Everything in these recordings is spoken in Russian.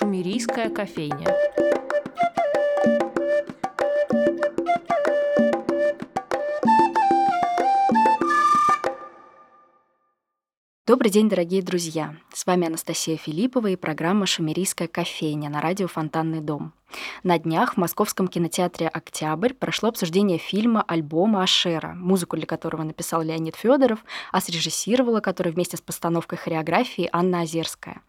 Шумерийская кофейня. Добрый день, дорогие друзья! С вами Анастасия Филиппова и программа «Шумерийская кофейня» на радио «Фонтанный дом». На днях в Московском кинотеатре «Октябрь» прошло обсуждение фильма альбома Ашера, музыку для которого написал Леонид Федоров, а срежиссировала который вместе с постановкой хореографии Анна Озерская.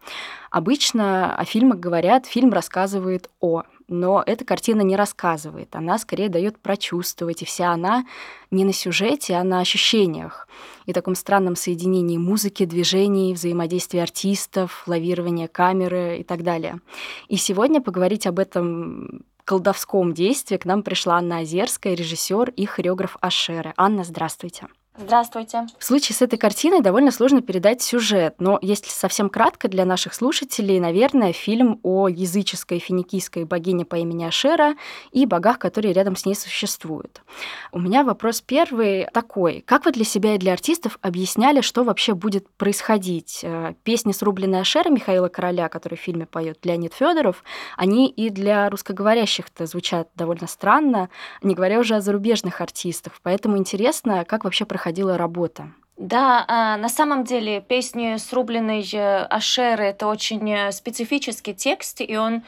Обычно о фильмах говорят, фильм рассказывает о, но эта картина не рассказывает, она скорее дает прочувствовать, и вся она не на сюжете, а на ощущениях и таком странном соединении музыки, движений, взаимодействия артистов, лавирования камеры и так далее. И сегодня поговорить об этом колдовском действии к нам пришла Анна Озерская, режиссер и хореограф Ашеры. Анна, здравствуйте. Здравствуйте. В случае с этой картиной довольно сложно передать сюжет, но если совсем кратко для наших слушателей, наверное, фильм о языческой финикийской богине по имени Ашера и богах, которые рядом с ней существуют. У меня вопрос первый такой. Как вы для себя и для артистов объясняли, что вообще будет происходить? Э, песни «Срубленная Ашера» Михаила Короля, который в фильме поет Леонид Федоров, они и для русскоговорящих-то звучат довольно странно, не говоря уже о зарубежных артистах. Поэтому интересно, как вообще проходит проходила работа? Да, а, на самом деле песни срубленной э, Ашеры это очень э, специфический текст, и он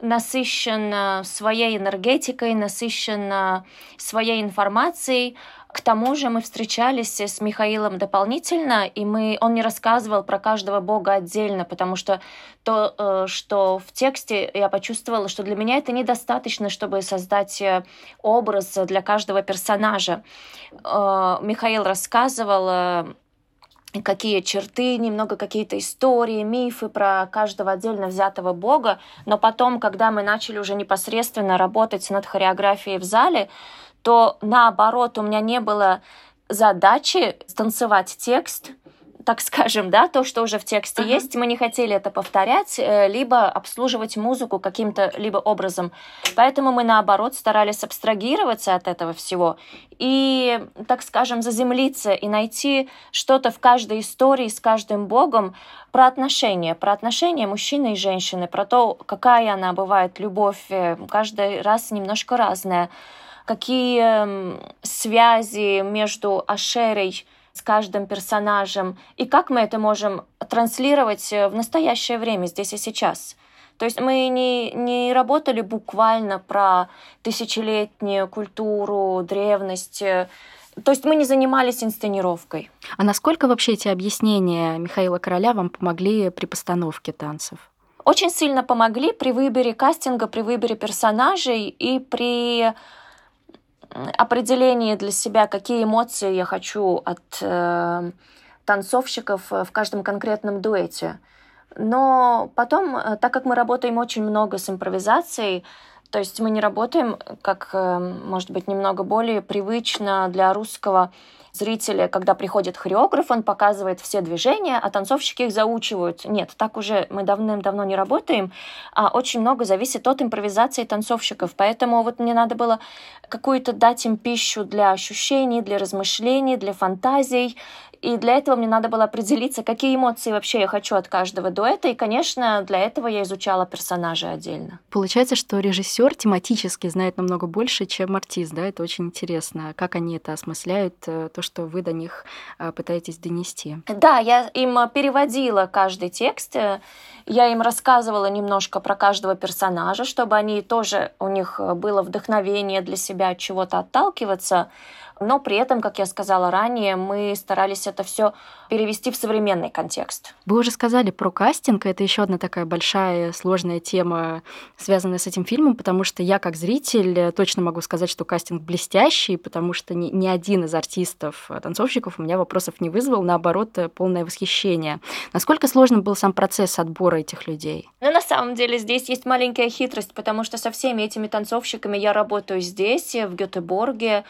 насыщен э, своей энергетикой, насыщен своей информацией. К тому же мы встречались с Михаилом дополнительно, и мы, он не рассказывал про каждого бога отдельно, потому что то, э, что в тексте я почувствовала, что для меня это недостаточно, чтобы создать э, образ для каждого персонажа. Э, Михаил рассказывал какие черты, немного какие-то истории, мифы про каждого отдельно взятого бога, но потом, когда мы начали уже непосредственно работать над хореографией в зале, то наоборот у меня не было задачи станцевать текст, так скажем, да, то, что уже в тексте uh-huh. есть, мы не хотели это повторять, э, либо обслуживать музыку каким-то либо образом. Поэтому мы, наоборот, старались абстрагироваться от этого всего и, так скажем, заземлиться и найти что-то в каждой истории с каждым богом про отношения, про отношения мужчины и женщины, про то, какая она бывает, любовь, э, каждый раз немножко разная какие эм, связи между Ашерой с каждым персонажем, и как мы это можем транслировать э, в настоящее время, здесь и сейчас. То есть мы не, не работали буквально про тысячелетнюю культуру, древность. Э, то есть мы не занимались инсценировкой. А насколько вообще эти объяснения Михаила Короля вам помогли при постановке танцев? Очень сильно помогли при выборе кастинга, при выборе персонажей и при определение для себя, какие эмоции я хочу от э, танцовщиков в каждом конкретном дуэте. Но потом, э, так как мы работаем очень много с импровизацией, то есть мы не работаем, как, э, может быть, немного более привычно для русского зрителя, когда приходит хореограф, он показывает все движения, а танцовщики их заучивают. Нет, так уже мы давным-давно не работаем. А очень много зависит от импровизации танцовщиков. Поэтому вот мне надо было какую-то дать им пищу для ощущений, для размышлений, для фантазий. И для этого мне надо было определиться, какие эмоции вообще я хочу от каждого дуэта. И, конечно, для этого я изучала персонажа отдельно. Получается, что режиссер тематически знает намного больше, чем артист, да? Это очень интересно. Как они это осмысляют, э, то, что вы до них э, пытаетесь донести. Да, я им переводила каждый текст, э, я им рассказывала немножко про каждого персонажа, чтобы они тоже, у них было вдохновение для себя от чего-то отталкиваться но при этом, как я сказала ранее, мы старались это все перевести в современный контекст. Вы уже сказали про кастинг, это еще одна такая большая сложная тема, связанная с этим фильмом, потому что я как зритель точно могу сказать, что кастинг блестящий, потому что ни, ни один из артистов, э, танцовщиков у меня вопросов не вызвал, наоборот, э, полное восхищение. Насколько сложным был сам процесс отбора этих людей? Ну, на самом деле, здесь есть маленькая хитрость, потому что со всеми этими танцовщиками я работаю здесь, в Гетеборге,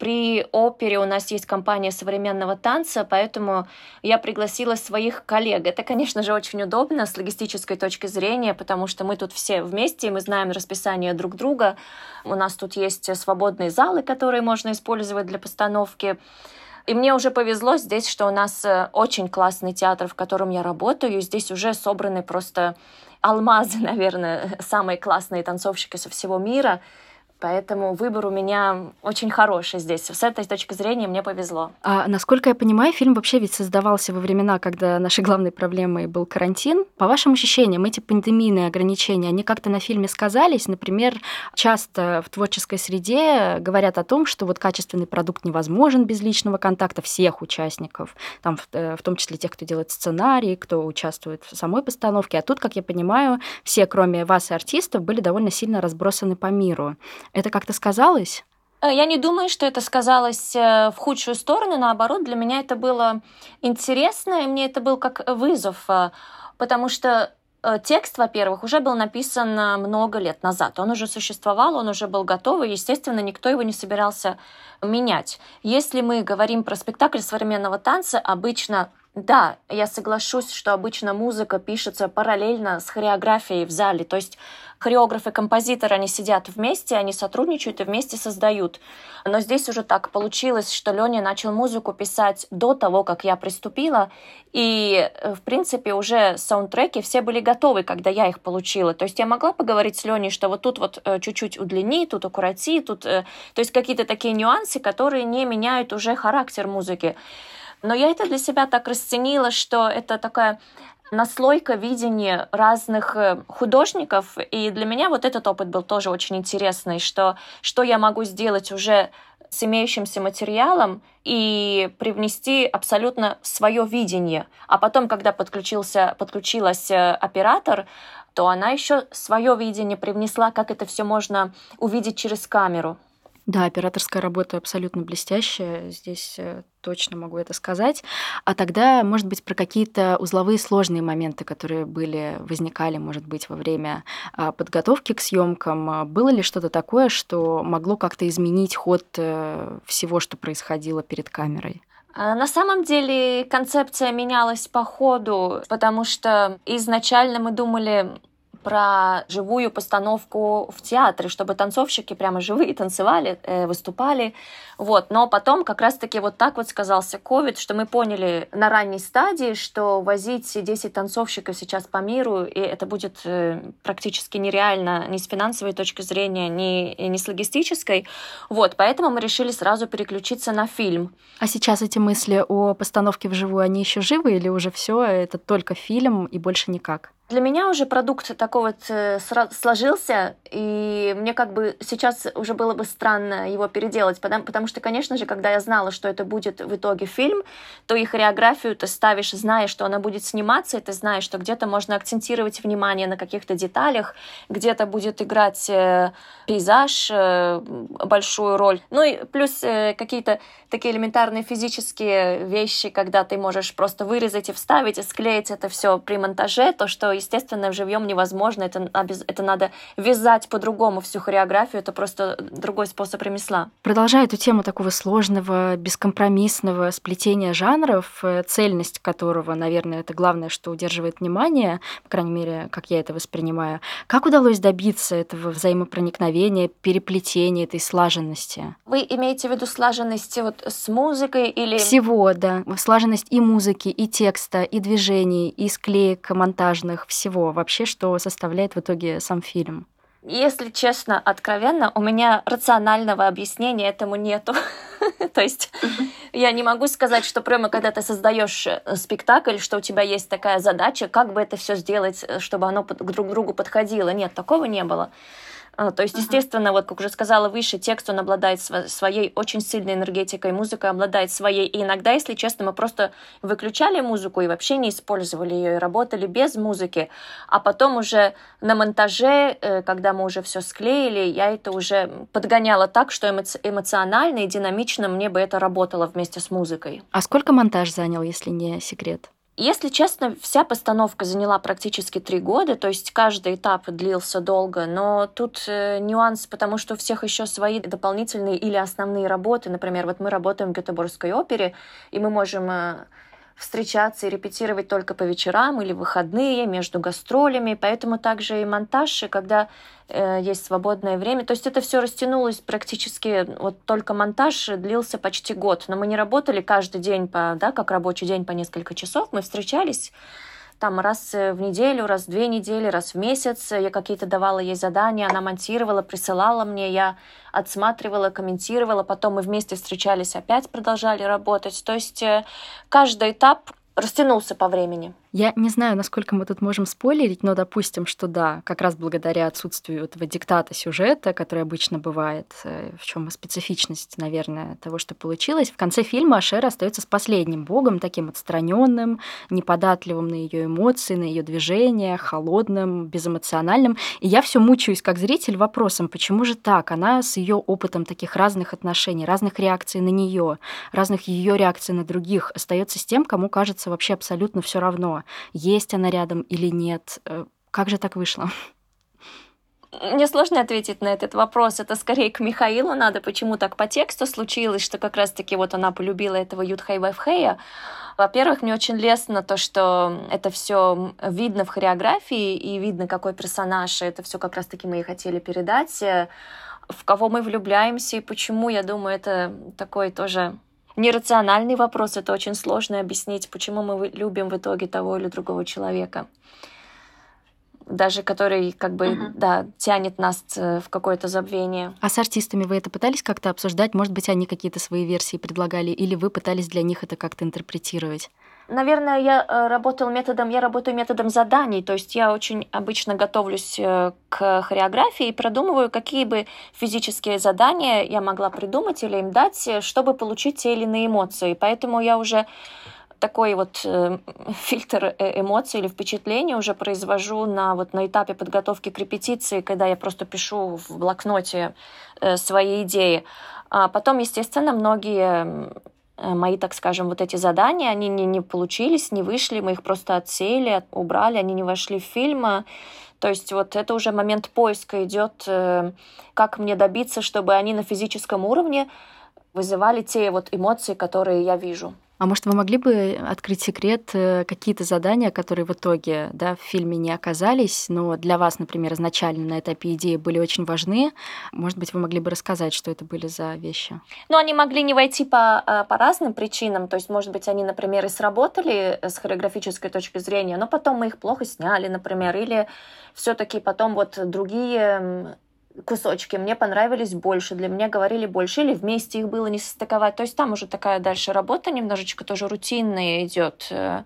при опере у нас есть компания современного танца, поэтому я пригласила своих коллег. Это, конечно же, очень удобно с логистической точки зрения, потому что мы тут все вместе, и мы знаем расписание друг друга. У нас тут есть свободные залы, которые можно использовать для постановки. И мне уже повезло здесь, что у нас э, очень классный театр, в котором я работаю. Здесь уже собраны просто алмазы, наверное, самые классные танцовщики со всего мира. Поэтому выбор у меня очень хороший здесь. С этой точки зрения мне повезло. А насколько я понимаю, фильм вообще ведь создавался во времена, когда нашей главной проблемой был карантин. По вашим ощущениям, эти пандемийные ограничения, они как-то на фильме сказались? Например, часто в творческой среде говорят о том, что вот качественный продукт невозможен без личного контакта всех участников, там, в, э, в том числе тех, кто делает сценарий, кто участвует в самой постановке. А тут, как я понимаю, все, кроме вас и артистов, были довольно сильно разбросаны по миру. Это как-то сказалось? Э, я не думаю, что это сказалось э, в худшую сторону. Наоборот, для меня это было интересно, и мне это был как вызов, э, потому что текст, во-первых, уже был написан много лет назад. Он уже существовал, он уже был готов, и, естественно, никто его не собирался менять. Если мы говорим про спектакль современного танца, обычно да, я соглашусь, что обычно музыка пишется параллельно с хореографией в зале. То есть хореограф и композитор, они сидят вместе, они сотрудничают и вместе создают. Но здесь уже так получилось, что Леня начал музыку писать до того, как я приступила, и, э, в принципе, уже саундтреки все были готовы, когда я их получила. То есть я могла поговорить с Леней, что вот тут вот э, чуть-чуть удлини, тут укороти, тут... Э, то есть какие-то такие нюансы, которые не меняют уже характер музыки. Но я это для себя так расценила, что это такая наслойка видения разных э, художников, и для меня вот этот опыт был тоже очень интересный, что, что я могу сделать уже с имеющимся материалом и привнести абсолютно свое видение. А потом, когда подключился, подключилась э, оператор, то она еще свое видение привнесла, как это все можно увидеть через камеру. Да, операторская работа абсолютно блестящая, здесь э, точно могу это сказать. А тогда, может быть, про какие-то узловые сложные моменты, которые были, возникали, может быть, во время а, подготовки к съемкам. А, было ли что-то такое, что могло как-то изменить ход э, всего, что происходило перед камерой? А, на самом деле концепция менялась по ходу, потому что изначально мы думали про живую постановку в театре, чтобы танцовщики прямо живые танцевали, э, выступали. Вот. Но потом как раз-таки вот так вот сказался ковид, что мы поняли на ранней стадии, что возить 10 танцовщиков сейчас по миру, и это будет э, практически нереально ни с финансовой точки зрения, ни, ни с логистической. Вот. Поэтому мы решили сразу переключиться на фильм. А сейчас эти мысли о постановке вживую, они еще живы или уже все это только фильм и больше никак? Для меня уже продукт такой вот э, сложился, и мне как бы сейчас уже было бы странно его переделать, потому, потому что, конечно же, когда я знала, что это будет в итоге фильм, то и хореографию ты ставишь, зная, что она будет сниматься, и ты знаешь, что где-то можно акцентировать внимание на каких-то деталях, где-то будет играть э, пейзаж э, большую роль. Ну и плюс какие-то такие элементарные физические вещи, когда ты можешь просто вырезать и вставить, и склеить это все при монтаже, то, что естественно, в живьем невозможно. Это, это надо вязать по-другому всю хореографию. Это просто другой способ ремесла. Продолжая эту тему такого сложного, бескомпромиссного сплетения жанров, э, цельность которого, наверное, это главное, что удерживает внимание, по крайней мере, как я это воспринимаю. Как удалось добиться этого взаимопроникновения, переплетения, этой слаженности? Вы имеете в виду слаженность вот с музыкой или... Всего, да. Слаженность и музыки, и текста, и движений, и склеек монтажных, всего вообще, что составляет в итоге сам фильм? Если честно, откровенно, у меня рационального объяснения этому нету. То есть я не могу сказать, что прямо когда ты создаешь э, спектакль, что у тебя есть такая задача, как бы это все сделать, э, чтобы оно друг к другу подходило. Нет, такого не было. А, то есть, естественно, вот как уже сказала выше, текст, он обладает своей очень сильной энергетикой, музыка обладает своей. И иногда, если честно, мы просто выключали музыку и вообще не использовали ее, и работали без музыки. А потом уже на монтаже, э, когда мы уже все склеили, я это уже подгоняла так, что эмоционально и динамично мне бы это работало вместе с музыкой. А сколько монтаж занял, если не секрет? Если честно, вся постановка заняла практически три года, то есть каждый этап длился долго, но тут э, нюанс, потому что у всех еще свои дополнительные или основные работы. Например, вот мы работаем в Гетеборгской опере, и мы можем э, встречаться и репетировать только по вечерам или выходные между гастролями, поэтому также и монтаж, и когда э, есть свободное время. То есть это все растянулось практически, вот только монтаж длился почти год, но мы не работали каждый день, по, да, как рабочий день по несколько часов, мы встречались там раз э, в неделю, раз в две недели, раз в месяц. Я какие-то давала ей задания, она монтировала, присылала мне, я отсматривала, комментировала, потом мы вместе встречались, опять продолжали работать. То есть э, каждый этап растянулся по времени. Я не знаю, насколько мы тут можем спойлерить, но допустим, что да, как раз благодаря отсутствию этого диктата сюжета, который обычно бывает, э, в чем специфичность, наверное, того, что получилось, в конце фильма Ашера остается с последним богом, таким отстраненным, неподатливым на ее эмоции, на ее движения, холодным, безэмоциональным. И я все мучаюсь как зритель вопросом, почему же так? Она с ее опытом таких разных отношений, разных реакций на нее, разных ее реакций на других остается с тем, кому кажется вообще абсолютно все равно есть она рядом или нет. Э, как же так вышло? Мне сложно ответить на этот вопрос. Это скорее к Михаилу надо, почему так по тексту случилось, что как раз-таки вот она полюбила этого Юдхай Вайфхея. Во-первых, мне очень лестно то, что это все видно в хореографии и видно, какой персонаж. Это все как раз-таки мы и хотели передать. В кого мы влюбляемся и почему, я думаю, это такой тоже нерациональный вопрос. Это очень сложно объяснить, почему мы любим в итоге того или другого человека. Даже который как бы, uh-huh. да, тянет нас э, в какое-то забвение. А с артистами вы это пытались как-то обсуждать? Может быть, они какие-то свои версии предлагали, или вы пытались для них это как-то интерпретировать? Наверное, я э, работал методом, я работаю методом заданий, то есть я очень обычно готовлюсь э, к хореографии и продумываю, какие бы физические задания я могла придумать или им дать, э, чтобы получить те или иные эмоции. Поэтому я уже такой вот э, фильтр эмоций или впечатлений уже произвожу на, вот, на этапе подготовки к репетиции, когда я просто пишу в блокноте э, свои идеи. А потом, естественно, многие мои, так скажем, вот эти задания, они не, не получились, не вышли, мы их просто отсеяли, убрали, они не вошли в фильм. То есть вот это уже момент поиска идет, э, как мне добиться, чтобы они на физическом уровне вызывали те вот эмоции, которые я вижу. А может, вы могли бы открыть секрет, э, какие-то задания, которые в итоге да, в фильме не оказались, но для вас, например, изначально на этапе идеи были очень важны? Может быть, вы могли бы рассказать, что это были за вещи? Ну, они могли не войти по, э, по разным причинам. То есть, может быть, они, например, и сработали с хореографической точки зрения, но потом мы их плохо сняли, например, или все-таки потом вот другие кусочки мне понравились больше, для меня говорили больше, или вместе их было не состыковать. То есть там уже такая дальше работа немножечко тоже рутинная идет. Э,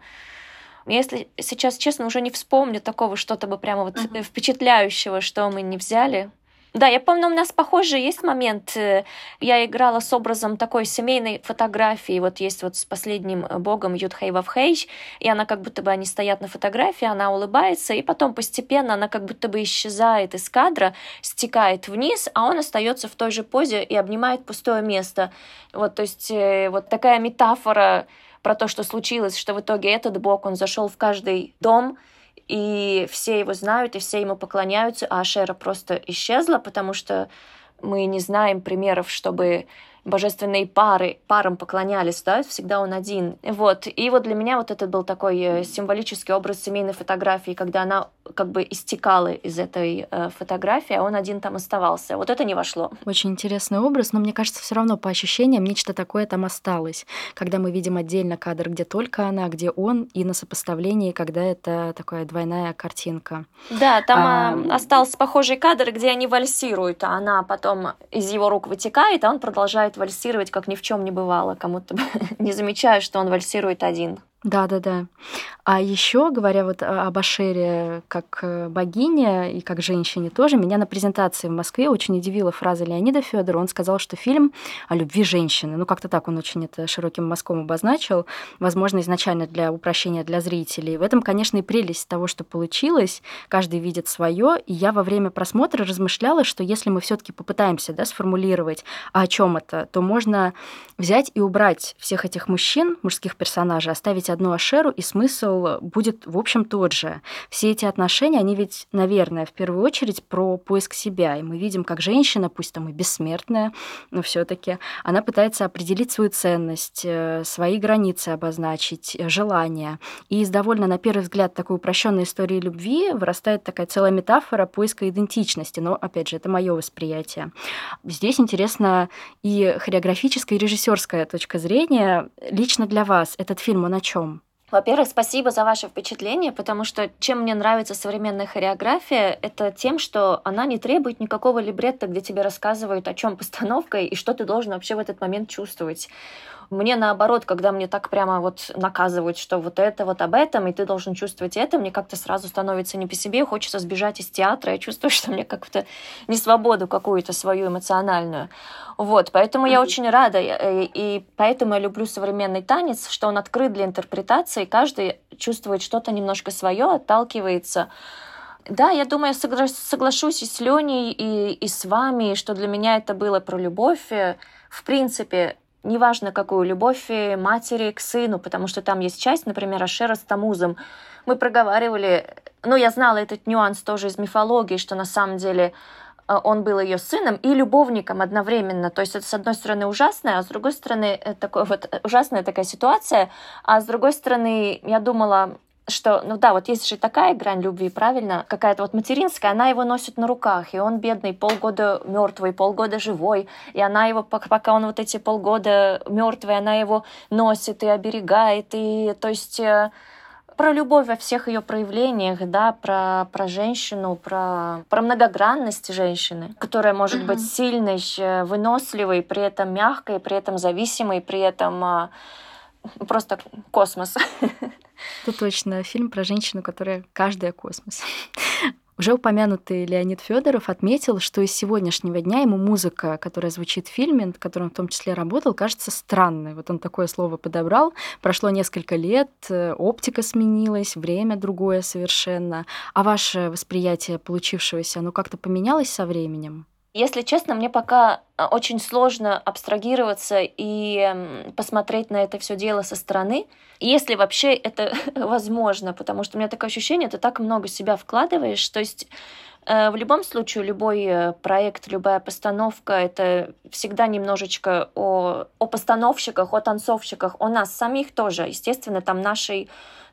если сейчас, честно, уже не вспомню такого что-то бы прямо вот uh-huh. впечатляющего, что мы не взяли. Да, я помню, у нас похожий есть момент. Э, я играла с образом такой семейной фотографии. Вот есть вот с последним богом Юдхей Вавхейч, и она как будто бы они стоят на фотографии, она улыбается, и потом постепенно она как будто бы исчезает из кадра, стекает вниз, а он остается в той же позе и обнимает пустое место. Вот, то есть э, вот такая метафора про то, что случилось, что в итоге этот бог, он зашел в каждый дом, и все его знают, и все ему поклоняются, а Ашера просто исчезла, потому что мы не знаем примеров, чтобы божественные пары, парам поклонялись, да, всегда он один. Вот. И вот для меня вот этот был такой э, символический образ семейной фотографии, когда она как бы истекала из этой э, фотографии, а он один там оставался. Вот это не вошло. Очень интересный образ, но мне кажется, все равно по ощущениям нечто такое там осталось. Когда мы видим отдельно кадр, где только она, где он, и на сопоставлении, когда это такая двойная картинка. Да, там а... остался похожий кадр, где они вальсируют, а она потом из его рук вытекает, а он продолжает продолжает вальсировать, как ни в чем не бывало, кому-то не замечая, что он вальсирует один. Да, да, да. А еще, говоря вот об Ашере как э, богине и как женщине тоже, меня на презентации в Москве очень удивила фраза Леонида Федора. Он сказал, что фильм о любви женщины. Ну, как-то так он очень это широким мазком обозначил. Возможно, изначально для упрощения для зрителей. В этом, конечно, и прелесть того, что получилось. Каждый видит свое. И я во время просмотра размышляла, что если мы все-таки попытаемся да, сформулировать, а о чем это, то можно взять и убрать всех этих мужчин, мужских персонажей, оставить одну Ашеру, и смысл будет, в общем, тот же. Все эти отношения, они ведь, наверное, в первую очередь про поиск себя. И мы видим, как женщина, пусть там и бессмертная, но все таки она пытается определить свою ценность, э, свои границы обозначить, э, желания. И из довольно, на первый взгляд, такой упрощенной истории любви вырастает такая целая метафора поиска идентичности. Но, опять же, это мое восприятие. Здесь интересно и хореографическая, и режиссерская точка зрения. Лично для вас этот фильм, он о чем? Во-первых, спасибо за ваше впечатление, потому что чем мне нравится современная хореография, это тем, что она не требует никакого либретта, где тебе рассказывают, о чем постановка и что ты должен вообще в этот момент чувствовать. Мне наоборот, когда мне так прямо вот наказывают, что вот это вот об этом, и ты должен чувствовать это, мне как-то сразу становится не по себе, хочется сбежать из театра, я чувствую, что мне как-то не свободу какую-то свою эмоциональную. Вот, поэтому я очень рада, и, и поэтому я люблю современный танец, что он открыт для интерпретации, каждый чувствует что-то немножко свое, отталкивается. Да, я думаю, согла- соглашусь и с Леней, и, и с вами, что для меня это было про любовь. В принципе, неважно какую, любовь матери к сыну, потому что там есть часть, например, Ашера с Тамузом. Мы проговаривали, ну, я знала этот нюанс тоже из мифологии, что на самом деле э, он был ее сыном и любовником одновременно. То есть это, с одной стороны, ужасная, а с другой стороны, э, такой вот э, ужасная такая ситуация, а с другой стороны, я думала, что, ну да, вот есть же такая грань любви, правильно, какая-то вот материнская, она его носит на руках, и он бедный, полгода мертвый, полгода живой, и она его, пока он вот эти полгода мертвый, она его носит и оберегает, и то есть э, про любовь во всех ее проявлениях, да, про, про женщину, про, про многогранность женщины, которая может uh-huh. быть сильной, э, выносливой, при этом мягкой, при этом зависимой, при этом а, просто космос. Это точно фильм про женщину, которая каждая космос. Уже упомянутый Леонид Федоров отметил, что из сегодняшнего дня ему музыка, которая звучит в фильме, над которым в том числе работал, кажется странной. Вот он такое слово подобрал. Прошло несколько лет, э, оптика сменилась, время другое совершенно. А ваше восприятие получившегося, оно как-то поменялось со временем? Если честно, мне пока э, очень сложно абстрагироваться и посмотреть на это все дело со стороны, если вообще это возможно, потому что у меня такое ощущение, ты так много себя вкладываешь, то есть э, в любом случае, любой э, проект, любая постановка — это всегда немножечко о, о постановщиках, о танцовщиках, о нас самих тоже. Естественно, там нашей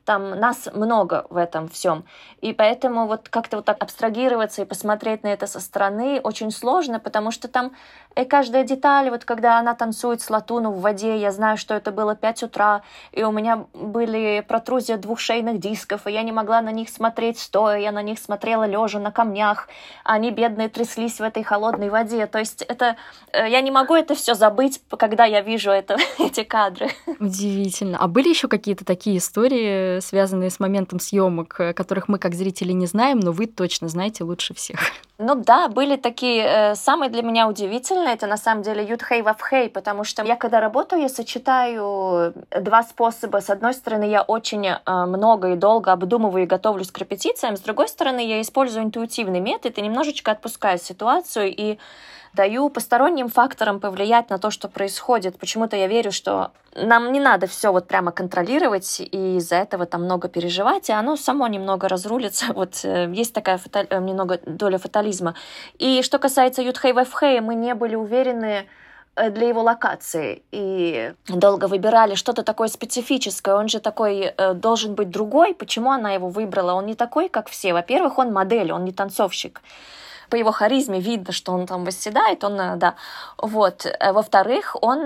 там нас много в этом всем. И поэтому вот как-то вот так абстрагироваться и посмотреть на это со стороны очень сложно, потому что там и каждая деталь, вот когда она танцует с латуну в воде, я знаю, что это было 5 утра, и у меня были протрузия двух шейных дисков, и я не могла на них смотреть стоя, я на них смотрела лежа на камнях, они бедные тряслись в этой холодной воде. То есть это э, я не могу это все забыть, когда я вижу это, эти кадры. Удивительно. А были еще какие-то такие истории, связанные с моментом съемок, которых мы как зрители не знаем, но вы точно знаете лучше всех? Ну да, были такие, э, самые для меня удивительные, это на самом деле ютхей вавхей, потому что я когда работаю, я сочетаю два способа. С одной стороны, я очень э, много и долго обдумываю и готовлюсь к репетициям, с другой стороны, я использую интуитивный метод и немножечко отпускаю ситуацию и даю посторонним факторам повлиять на то, что происходит. Почему-то я верю, что нам не надо все вот прямо контролировать и из-за этого там много переживать, и оно само немного разрулится. Вот э, есть такая фаталь... Э, немного доля фатализма. И что касается Ютхей Вэфхэй, мы не были уверены, э, для его локации. И долго выбирали что-то такое специфическое. Он же такой э, должен быть другой. Почему она его выбрала? Он не такой, как все. Во-первых, он модель, он не танцовщик по его харизме видно, что он там восседает, он, э, да, вот. Э, во-вторых, он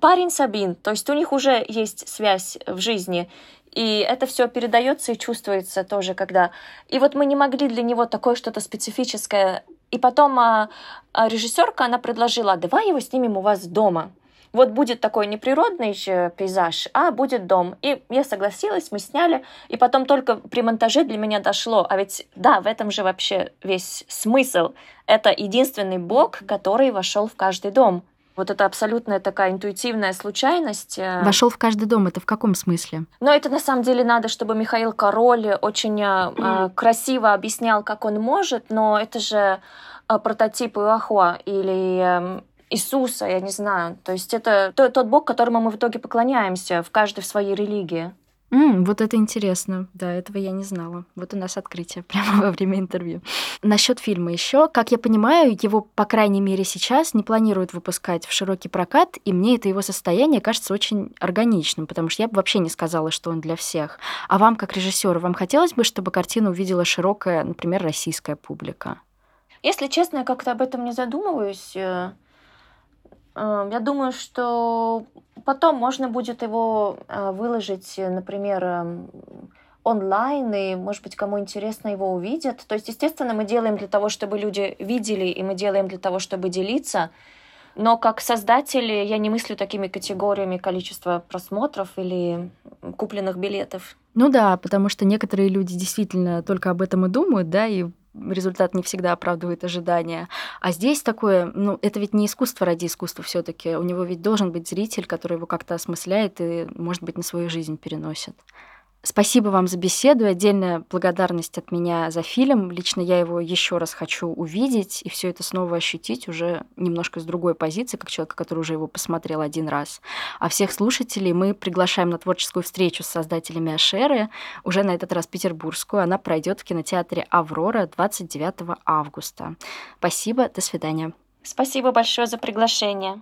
парень Сабин, то есть у них уже есть связь в жизни, и это все передается и чувствуется тоже, когда... И вот мы не могли для него такое что-то специфическое. И потом а, а режиссерка, она предложила, «А давай его снимем у вас дома вот будет такой не природный пейзаж, а будет дом. И я согласилась, мы сняли, и потом только при монтаже для меня дошло. А ведь да, в этом же вообще весь смысл. Это единственный бог, который вошел в каждый дом. Вот это абсолютная такая интуитивная случайность. Э. Вошел в каждый дом, это в каком смысле? Но это на самом деле надо, чтобы Михаил Король очень э, красиво объяснял, как он может, но это же э, прототип Иохуа или э, Иисуса, я не знаю. То есть это тот Бог, которому мы в итоге поклоняемся в каждой в своей религии. Mm, вот это интересно. Да, этого я не знала. Вот у нас открытие прямо во время интервью. Насчет фильма еще, как я понимаю, его, по крайней мере, сейчас не планируют выпускать в широкий прокат, и мне это его состояние кажется очень органичным, потому что я бы вообще не сказала, что он для всех. А вам, как режиссеру, вам хотелось бы, чтобы картину увидела широкая, например, российская публика? Если честно, я как-то об этом не задумываюсь. Э, э, я думаю, что потом можно будет его э, выложить, например, эм, онлайн, и, может быть, кому интересно, его увидят. То есть, естественно, мы делаем для того, чтобы люди видели, и мы делаем для того, чтобы делиться. Но как создатели я не мыслю такими категориями количества просмотров или купленных билетов. Ну да, потому что некоторые люди действительно только об этом и думают, да, и результат не всегда оправдывает ожидания. А здесь такое, ну, это ведь не искусство ради искусства все таки У него ведь должен быть зритель, который его как-то осмысляет и, может быть, на свою жизнь переносит. Спасибо вам за беседу. Отдельная благодарность от меня за фильм. Лично я его еще раз хочу увидеть и все это снова ощутить уже немножко с другой позиции, как человека, который уже его посмотрел один раз. А всех слушателей мы приглашаем на творческую встречу с создателями Ашеры, уже на этот раз петербургскую. Она пройдет в кинотеатре Аврора 29 августа. Спасибо, до свидания. Спасибо большое за приглашение.